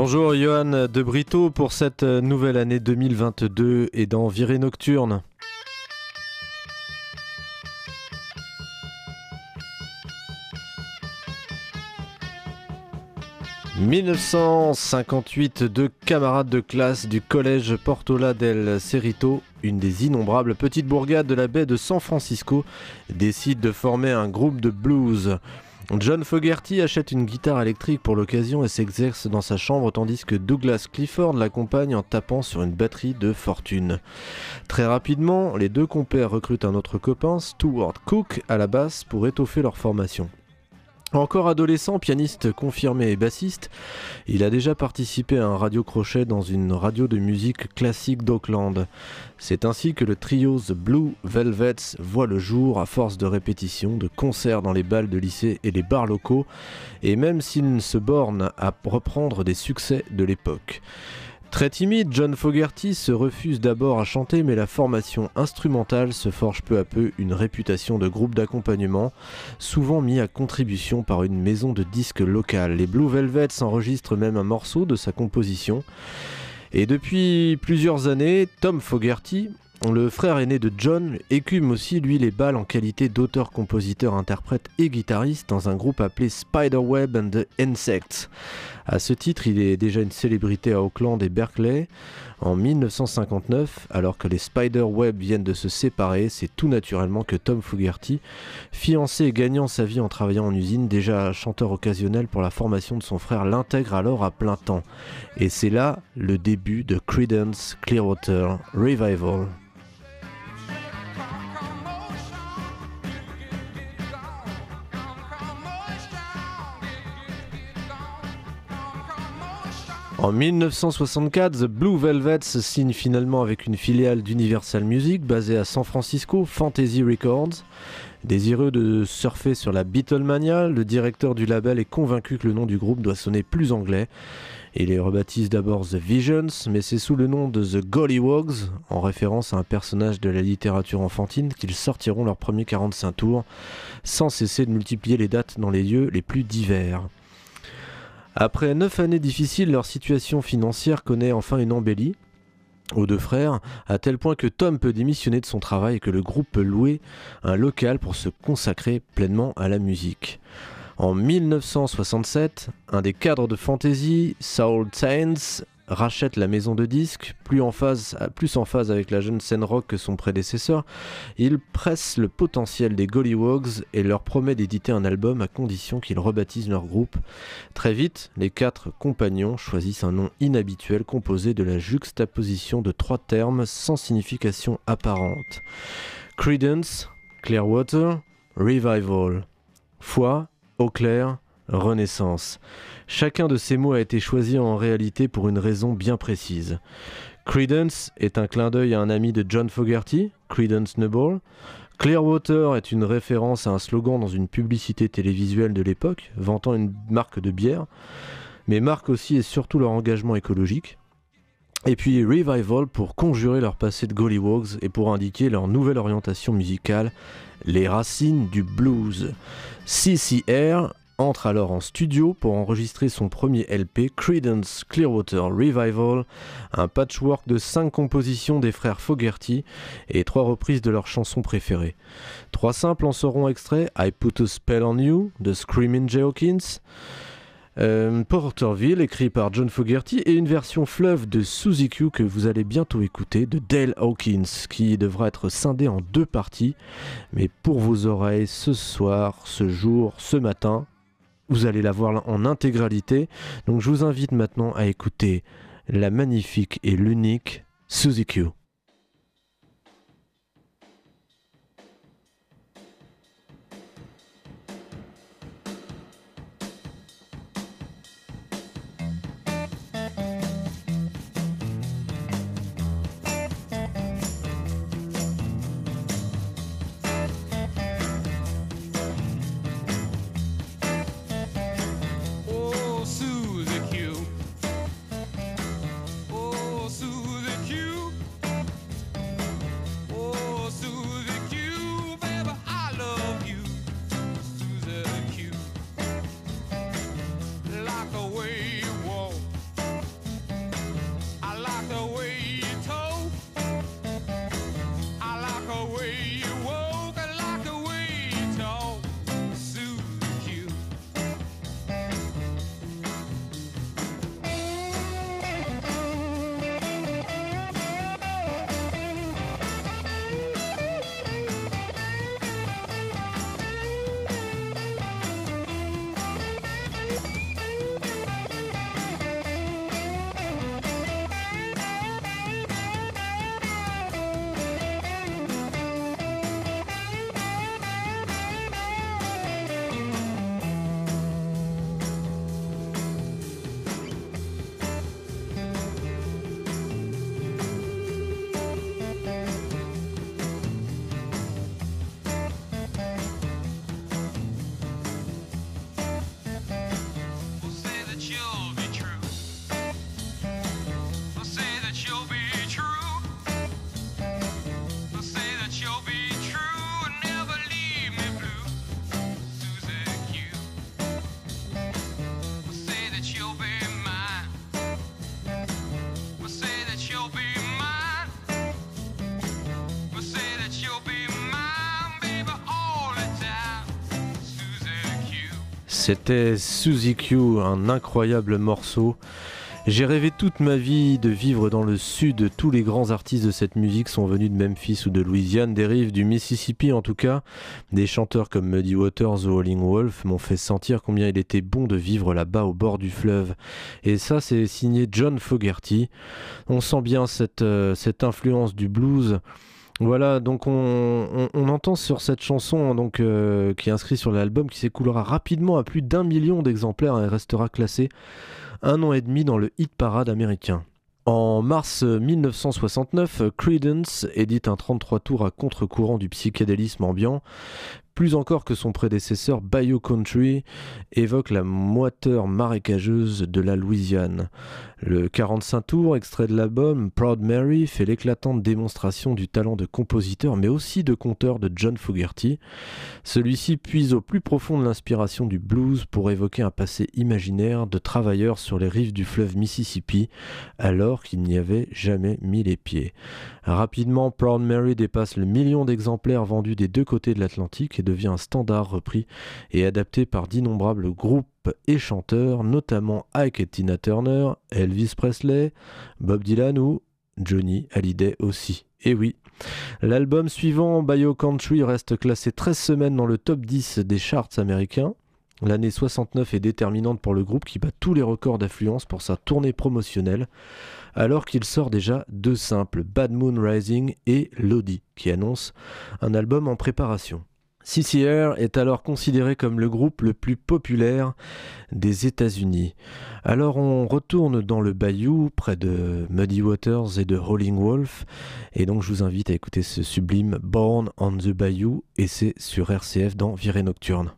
Bonjour Johan de Brito pour cette nouvelle année 2022 et dans Virée Nocturne. 1958, deux camarades de classe du collège Portola del Cerrito, une des innombrables petites bourgades de la baie de San Francisco, décident de former un groupe de blues. John Fogerty achète une guitare électrique pour l'occasion et s'exerce dans sa chambre tandis que Douglas Clifford l'accompagne en tapant sur une batterie de fortune. Très rapidement, les deux compères recrutent un autre copain, Stuart Cook, à la basse pour étoffer leur formation. Encore adolescent, pianiste confirmé et bassiste, il a déjà participé à un radio-crochet dans une radio de musique classique d'Auckland. C'est ainsi que le trio The Blue Velvets voit le jour à force de répétitions, de concerts dans les balles de lycée et les bars locaux, et même s'il ne se borne à reprendre des succès de l'époque. Très timide, John Fogerty se refuse d'abord à chanter, mais la formation instrumentale se forge peu à peu une réputation de groupe d'accompagnement, souvent mis à contribution par une maison de disques locale. Les Blue Velvets enregistrent même un morceau de sa composition. Et depuis plusieurs années, Tom Fogerty, le frère aîné de John écume aussi lui les balles en qualité d'auteur, compositeur, interprète et guitariste dans un groupe appelé Spiderweb and the Insects. À ce titre, il est déjà une célébrité à Auckland et Berkeley. En 1959, alors que les Spiderweb viennent de se séparer, c'est tout naturellement que Tom Fogerty, fiancé et gagnant sa vie en travaillant en usine, déjà chanteur occasionnel pour la formation de son frère, l'intègre alors à plein temps. Et c'est là le début de Credence Clearwater Revival. En 1964, The Blue Velvets signe finalement avec une filiale d'Universal Music basée à San Francisco, Fantasy Records. Désireux de surfer sur la Beatlemania, le directeur du label est convaincu que le nom du groupe doit sonner plus anglais. Il les rebaptise d'abord The Visions, mais c'est sous le nom de The Gollywogs, en référence à un personnage de la littérature enfantine, qu'ils sortiront leur premier 45 tours, sans cesser de multiplier les dates dans les lieux les plus divers. Après neuf années difficiles, leur situation financière connaît enfin une embellie aux deux frères, à tel point que Tom peut démissionner de son travail et que le groupe peut louer un local pour se consacrer pleinement à la musique. En 1967, un des cadres de fantasy, Saul Taines, rachète la maison de disques, plus en phase, avec la jeune scène rock que son prédécesseur, il presse le potentiel des Gollywogs et leur promet d'éditer un album à condition qu'ils rebaptisent leur groupe. Très vite, les quatre compagnons choisissent un nom inhabituel composé de la juxtaposition de trois termes sans signification apparente. Credence, Clearwater, Revival. Foi, eau claire, renaissance. Chacun de ces mots a été choisi en réalité pour une raison bien précise. Credence est un clin d'œil à un ami de John Fogerty, Credence Noble. Clearwater est une référence à un slogan dans une publicité télévisuelle de l'époque, vantant une marque de bière, mais marque aussi et surtout leur engagement écologique. Et puis Revival pour conjurer leur passé de Gollywogs et pour indiquer leur nouvelle orientation musicale, les racines du blues. CCR entre alors en studio pour enregistrer son premier LP, Credence Clearwater Revival, un patchwork de 5 compositions des frères Fogerty et 3 reprises de leurs chansons préférées. Trois simples en seront extraits I Put a Spell on You de Screaming Jay Hawkins, euh, Porterville écrit par John Fogerty et une version fleuve de Suzy Q que vous allez bientôt écouter de Dale Hawkins qui devra être scindé en deux parties mais pour vos oreilles ce soir, ce jour, ce matin vous allez la voir en intégralité. Donc je vous invite maintenant à écouter la magnifique et l'unique Suzy Q. C'était Suzy Q, un incroyable morceau. J'ai rêvé toute ma vie de vivre dans le sud. Tous les grands artistes de cette musique sont venus de Memphis ou de Louisiane, des rives du Mississippi en tout cas. Des chanteurs comme Muddy Waters ou Howling Wolf m'ont fait sentir combien il était bon de vivre là-bas au bord du fleuve. Et ça, c'est signé John Fogerty. On sent bien cette, euh, cette influence du blues. Voilà, donc on, entend sur cette chanson donc, euh, qui est inscrite sur l'album qui s'écoulera rapidement à plus d'un million d'exemplaires et restera classé un an et demi dans le hit parade américain. En mars 1969, Credence édite un 33 tours à contre-courant du psychédélisme ambiant, plus encore que son prédécesseur Bayou Country, évoque la moiteur marécageuse de la Louisiane. Le 45 tours, extrait de l'album Proud Mary, fait l'éclatante démonstration du talent de compositeur mais aussi de conteur de John Fogerty. Celui-ci puise au plus profond de l'inspiration du blues pour évoquer un passé imaginaire de travailleurs sur les rives du fleuve Mississippi alors qu'il n'y avait jamais mis les pieds. Rapidement, Proud Mary dépasse le million d'exemplaires vendus des deux côtés de l'Atlantique devient un standard repris et adapté par d'innombrables groupes et chanteurs, notamment Ike et Tina Turner, Elvis Presley, Bob Dylan ou Johnny Hallyday aussi. Et oui, l'album suivant, Bio Country, reste classé 13 semaines dans le top 10 des charts américains. L'année 69 est déterminante pour le groupe qui bat tous les records d'affluence pour sa tournée promotionnelle, alors qu'il sort déjà deux simples, Bad Moon Rising et Lodi, qui annoncent un album en préparation. CCR est alors considéré comme le groupe le plus populaire des États-Unis. Alors on retourne dans le bayou près de Muddy Waters et de Howling Wolf et donc je vous invite à écouter ce sublime Born on the Bayou et c'est sur RCF dans Virée Nocturne.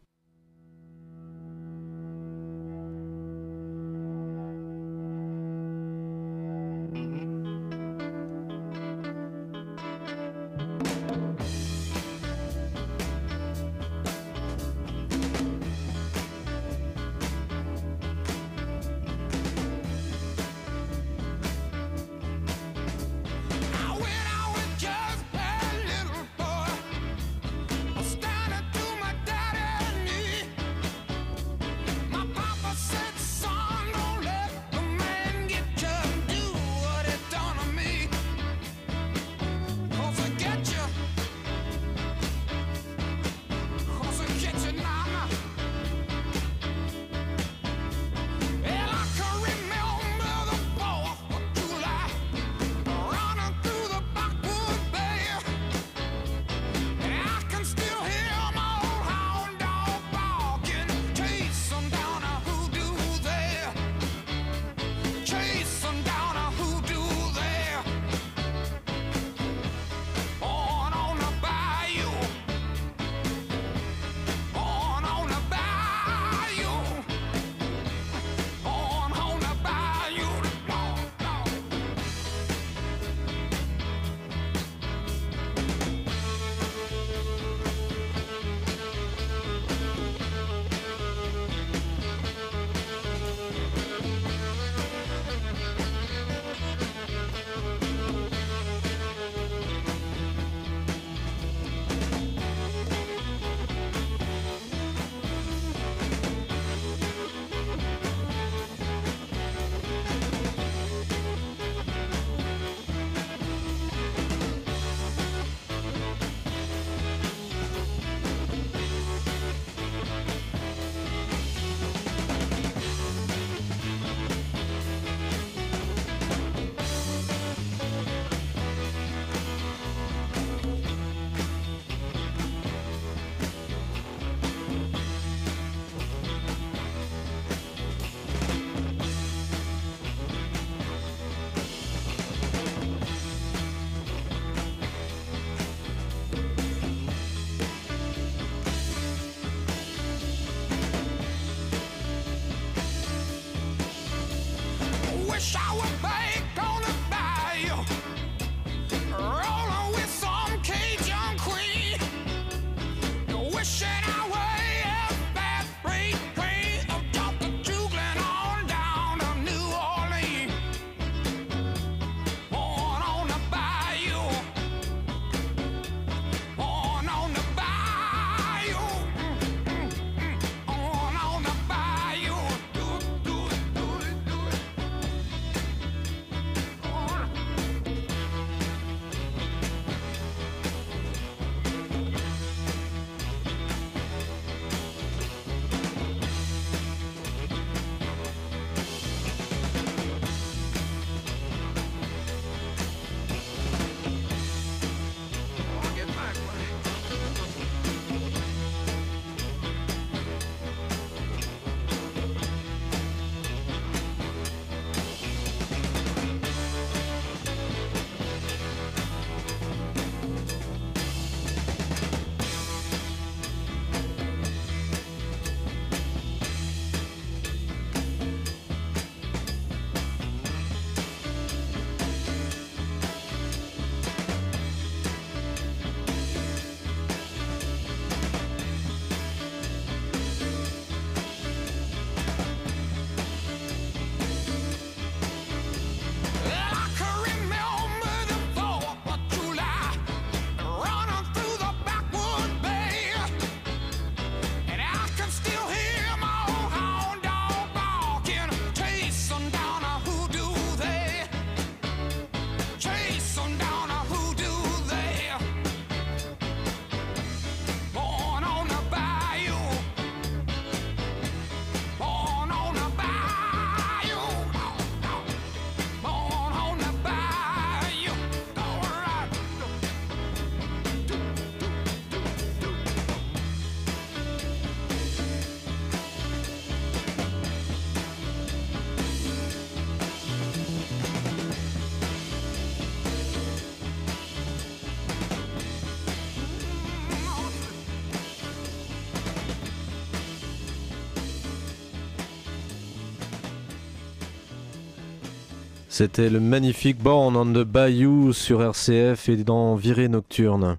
C'était le magnifique Born on the Bayou sur RCF et dans Virée Nocturne.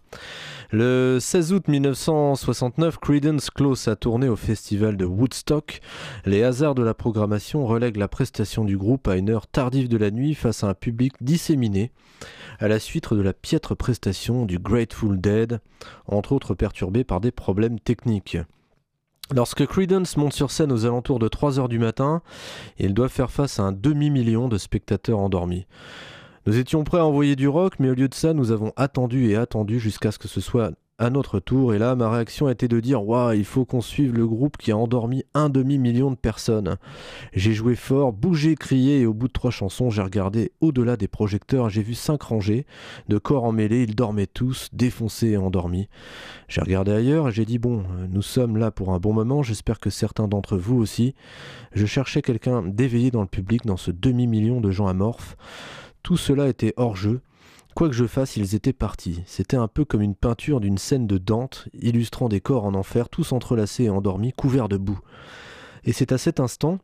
Le 16 août 1969, Creedence close sa tournée au festival de Woodstock. Les hasards de la programmation relèguent la prestation du groupe à une heure tardive de la nuit face à un public disséminé, à la suite de la piètre prestation du Grateful Dead, entre autres perturbée par des problèmes techniques. Lorsque Credence monte sur scène aux alentours de 3 heures du matin, il doit faire face à un demi-million de spectateurs endormis. Nous étions prêts à envoyer du rock, mais au lieu de ça, nous avons attendu et attendu jusqu'à ce que ce soit à notre tour. Et là, ma réaction a été de dire Waouh, il faut qu'on suive le groupe qui a endormi un demi-million de personnes. J'ai joué fort, bougé, crié, et au bout de trois chansons, j'ai regardé au-delà des projecteurs. J'ai vu cinq rangées de corps emmêlés. Ils dormaient tous, défoncés et endormis. J'ai regardé ailleurs et j'ai dit Bon, nous sommes là pour un bon moment. J'espère que certains d'entre vous aussi. Je cherchais quelqu'un d'éveillé dans le public, dans ce demi-million de gens amorphes. Tout cela était hors jeu. Quoi que je fasse, ils étaient partis. C'était un peu comme une peinture d'une scène de Dante, illustrant des corps en enfer, tous entrelacés et endormis, couverts de boue. Et c'est à cet instant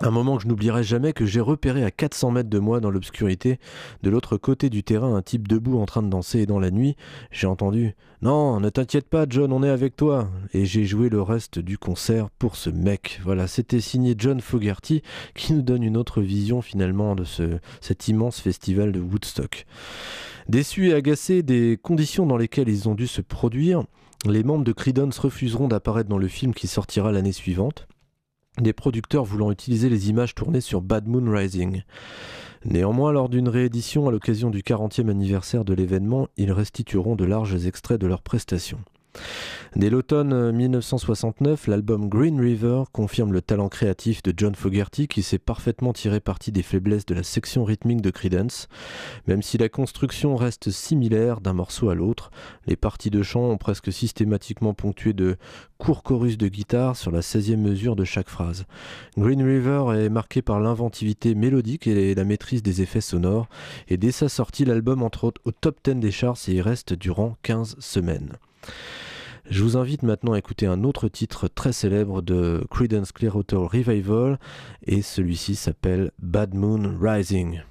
un moment que je n'oublierai jamais que j'ai repéré à 400 mètres de moi dans l'obscurité, de l'autre côté du terrain, un type debout en train de danser et dans la nuit, j'ai entendu Non, ne t'inquiète pas, John, on est avec toi. Et j'ai joué le reste du concert pour ce mec. Voilà, c'était signé John Fogerty qui nous donne une autre vision finalement de ce, cet immense festival de Woodstock. Déçus et agacés des conditions dans lesquelles ils ont dû se produire, les membres de Creedence refuseront d'apparaître dans le film qui sortira l'année suivante des producteurs voulant utiliser les images tournées sur Bad Moon Rising. Néanmoins, lors d'une réédition à l'occasion du 40e anniversaire de l'événement, ils restitueront de larges extraits de leurs prestations. Dès l'automne 1969, l'album Green River confirme le talent créatif de John Fogerty qui s'est parfaitement tiré parti des faiblesses de la section rythmique de Creedence. Même si la construction reste similaire d'un morceau à l'autre, les parties de chant ont presque systématiquement ponctué de courts chorus de guitare sur la 16e mesure de chaque phrase. Green River est marqué par l'inventivité mélodique et la maîtrise des effets sonores, et dès sa sortie, l'album entre au top 10 des charts et y reste durant 15 semaines. Je vous invite maintenant à écouter un autre titre très célèbre de Creedence Clearwater Revival et celui-ci s'appelle Bad Moon Rising.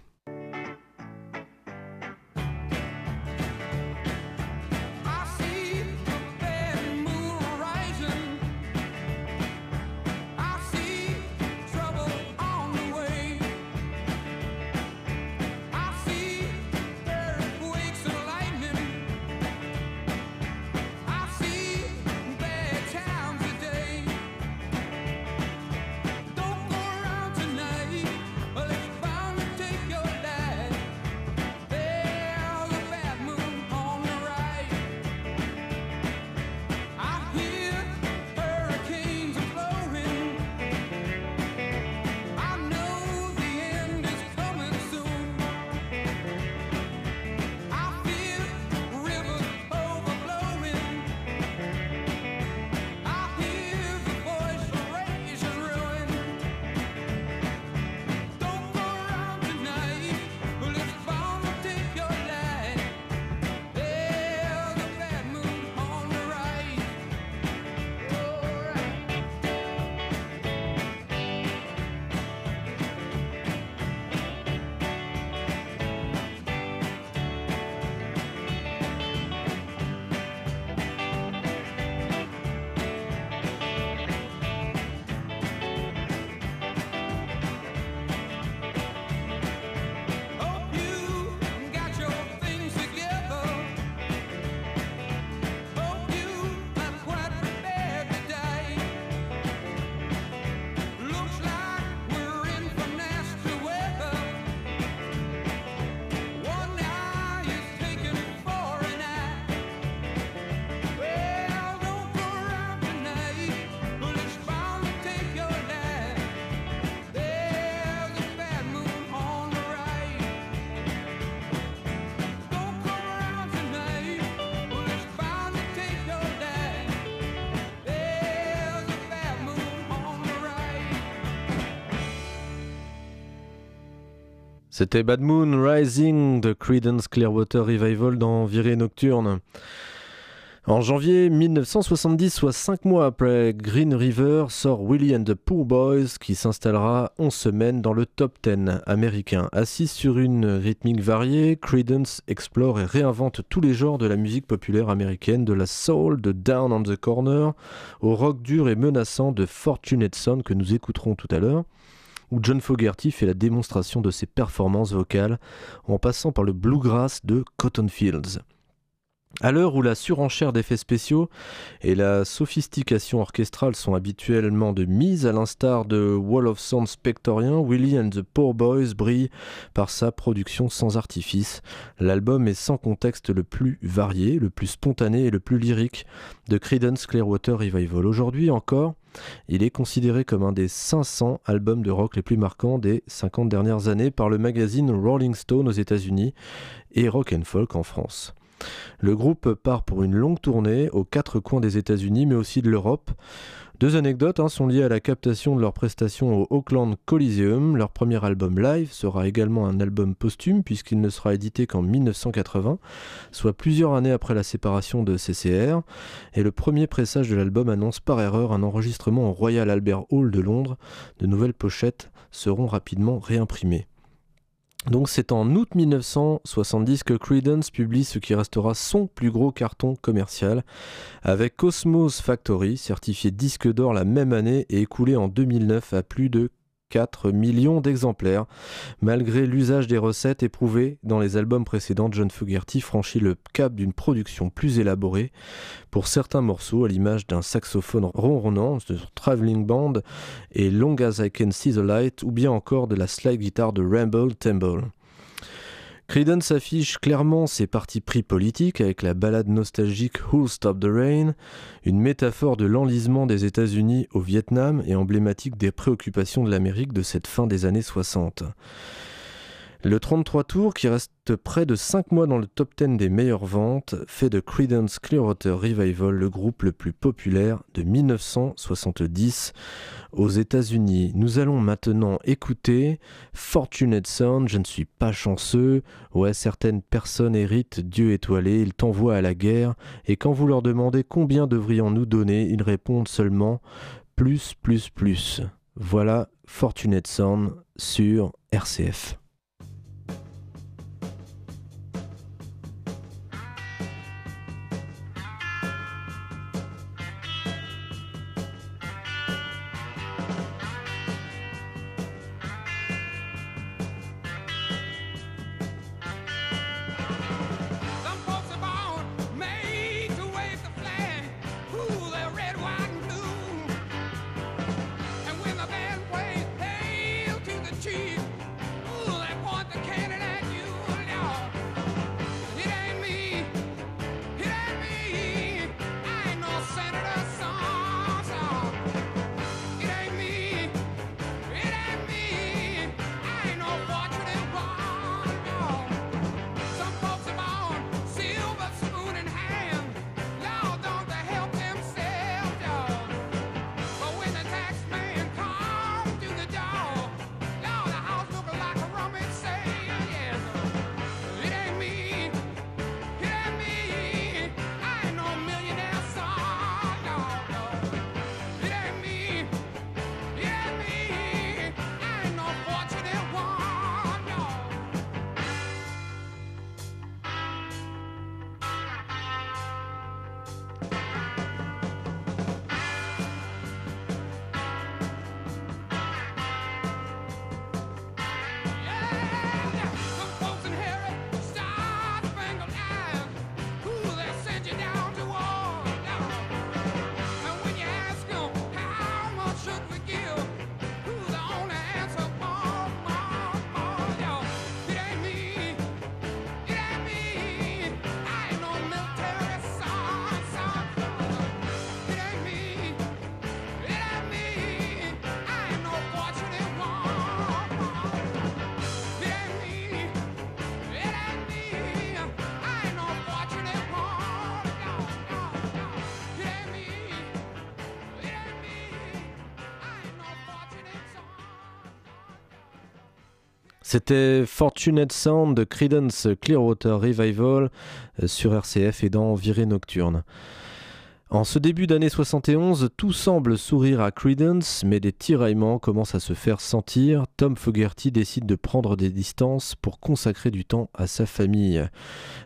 C'était Bad Moon Rising de Credence Clearwater Revival dans Virée Nocturne. En janvier 1970, soit 5 mois après Green River, sort Willie and the Poor Boys qui s'installera 11 semaines dans le top 10 américain. Assis sur une rythmique variée, Credence explore et réinvente tous les genres de la musique populaire américaine, de la soul, de Down on the Corner, au rock dur et menaçant de Fortunate Son que nous écouterons tout à l'heure où John Fogerty fait la démonstration de ses performances vocales en passant par le bluegrass de Cotton Fields. À l'heure où la surenchère d'effets spéciaux et la sophistication orchestrale sont habituellement de mise, à l'instar de Wall of Sound spectorien, Willie and the Poor Boys brille par sa production sans artifice. L'album est sans contexte le plus varié, le plus spontané et le plus lyrique de Creedence Clearwater Revival. Aujourd'hui encore, il est considéré comme un des 500 albums de rock les plus marquants des 50 dernières années par le magazine Rolling Stone aux États-Unis et Rock and Folk en France. Le groupe part pour une longue tournée aux quatre coins des États-Unis, mais aussi de l'Europe. Deux anecdotes hein, sont liées à la captation de leurs prestations au Auckland Coliseum. Leur premier album live sera également un album posthume puisqu'il ne sera édité qu'en 1980, soit plusieurs années après la séparation de CCR. Et le premier pressage de l'album annonce par erreur un enregistrement au Royal Albert Hall de Londres. De nouvelles pochettes seront rapidement réimprimées. Donc c'est en août 1970 que Creedence publie ce qui restera son plus gros carton commercial avec Cosmos Factory, certifié disque d'or la même année et écoulé en 2009 à plus de 4 millions d'exemplaires. Malgré l'usage des recettes éprouvées dans les albums précédents, John Fogerty franchit le cap d'une production plus élaborée pour certains morceaux, à l'image d'un saxophone ronronnant de Traveling Band et Long as I Can See the Light, ou bien encore de la slide guitare de Ramble Temple. Creedence affiche clairement ses partis pris politiques avec la ballade nostalgique Who'll Stop the Rain, une métaphore de l'enlisement des États-Unis au Vietnam et emblématique des préoccupations de l'Amérique de cette fin des années 60. Le 33 tours, qui reste près de 5 mois dans le top 10 des meilleures ventes, fait de Creedence Clearwater Revival le groupe le plus populaire de 1970 aux États-Unis. Nous allons maintenant écouter Fortunate Son, je ne suis pas chanceux. Ouais, certaines personnes héritent Dieu étoilé, ils t'envoient à la guerre, et quand vous leur demandez combien devrions-nous donner, ils répondent seulement plus, plus, plus. Voilà Fortunate Son sur RCF. C'était Fortunate Sound de Credence Clearwater Revival euh, sur RCF et dans Virée Nocturne. En ce début d'année 71, tout semble sourire à Credence, mais des tiraillements commencent à se faire sentir. Tom Fogerty décide de prendre des distances pour consacrer du temps à sa famille.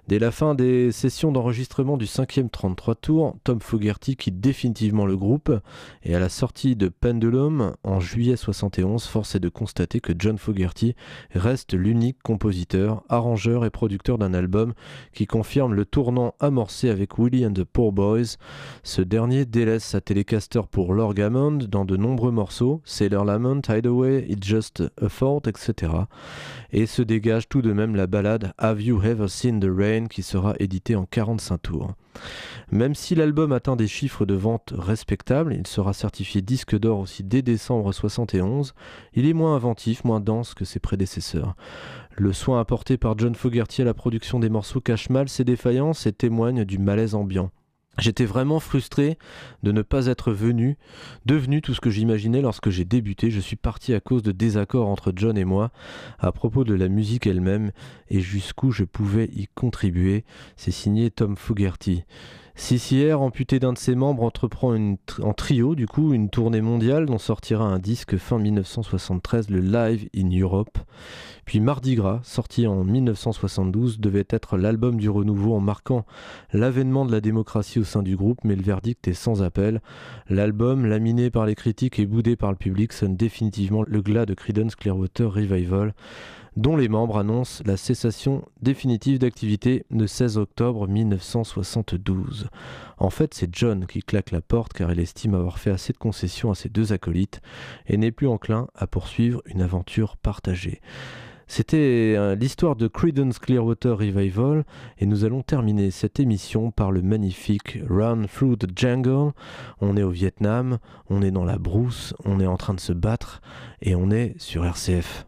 Dès la fin des sessions d'enregistrement du 5e 33 tours, Tom Fogerty quitte définitivement le groupe et à la sortie de Pendulum en juillet 71, force est de constater que John Fogerty reste l'unique compositeur, arrangeur et producteur d'un album qui confirme le tournant amorcé avec Willie and the Poor Boys ce dernier délaisse sa télécaster pour Lord Hammond dans de nombreux morceaux, Sailor Lament, Hideaway, It's Just a Fort, etc. Et se dégage tout de même la ballade Have You Ever Seen the Rain qui sera éditée en 45 tours. Même si l'album atteint des chiffres de vente respectables, il sera certifié disque d'or aussi dès décembre 71, il est moins inventif, moins dense que ses prédécesseurs. Le soin apporté par John Fogerty à la production des morceaux cache mal ses défaillances et témoigne du malaise ambiant. J'étais vraiment frustré de ne pas être venu, devenu tout ce que j'imaginais lorsque j'ai débuté. Je suis parti à cause de désaccords entre John et moi à propos de la musique elle-même et jusqu'où je pouvais y contribuer. C'est signé Tom Fogerty. CCR, amputé d'un de ses membres, entreprend en trio du coup une tournée mondiale dont sortira un disque fin 1973, le Live in Europe. Puis Mardi Gras, sorti en 1972, devait être l'album du renouveau en marquant l'avènement de la démocratie au sein du groupe, mais le verdict est sans appel. L'album, laminé par les critiques et boudé par le public, sonne définitivement le glas de Creedence Clearwater Revival dont les membres annoncent la cessation définitive d'activité le 16 octobre 1972. En fait, c'est John qui claque la porte car il estime avoir fait assez de concessions à ses deux acolytes et n'est plus enclin à poursuivre une aventure partagée. C'était euh, l'histoire de Creedence Clearwater Revival et nous allons terminer cette émission par le magnifique Run Through the Jungle. On est au Vietnam, on est dans la brousse, on est en train de se battre et on est sur RCF.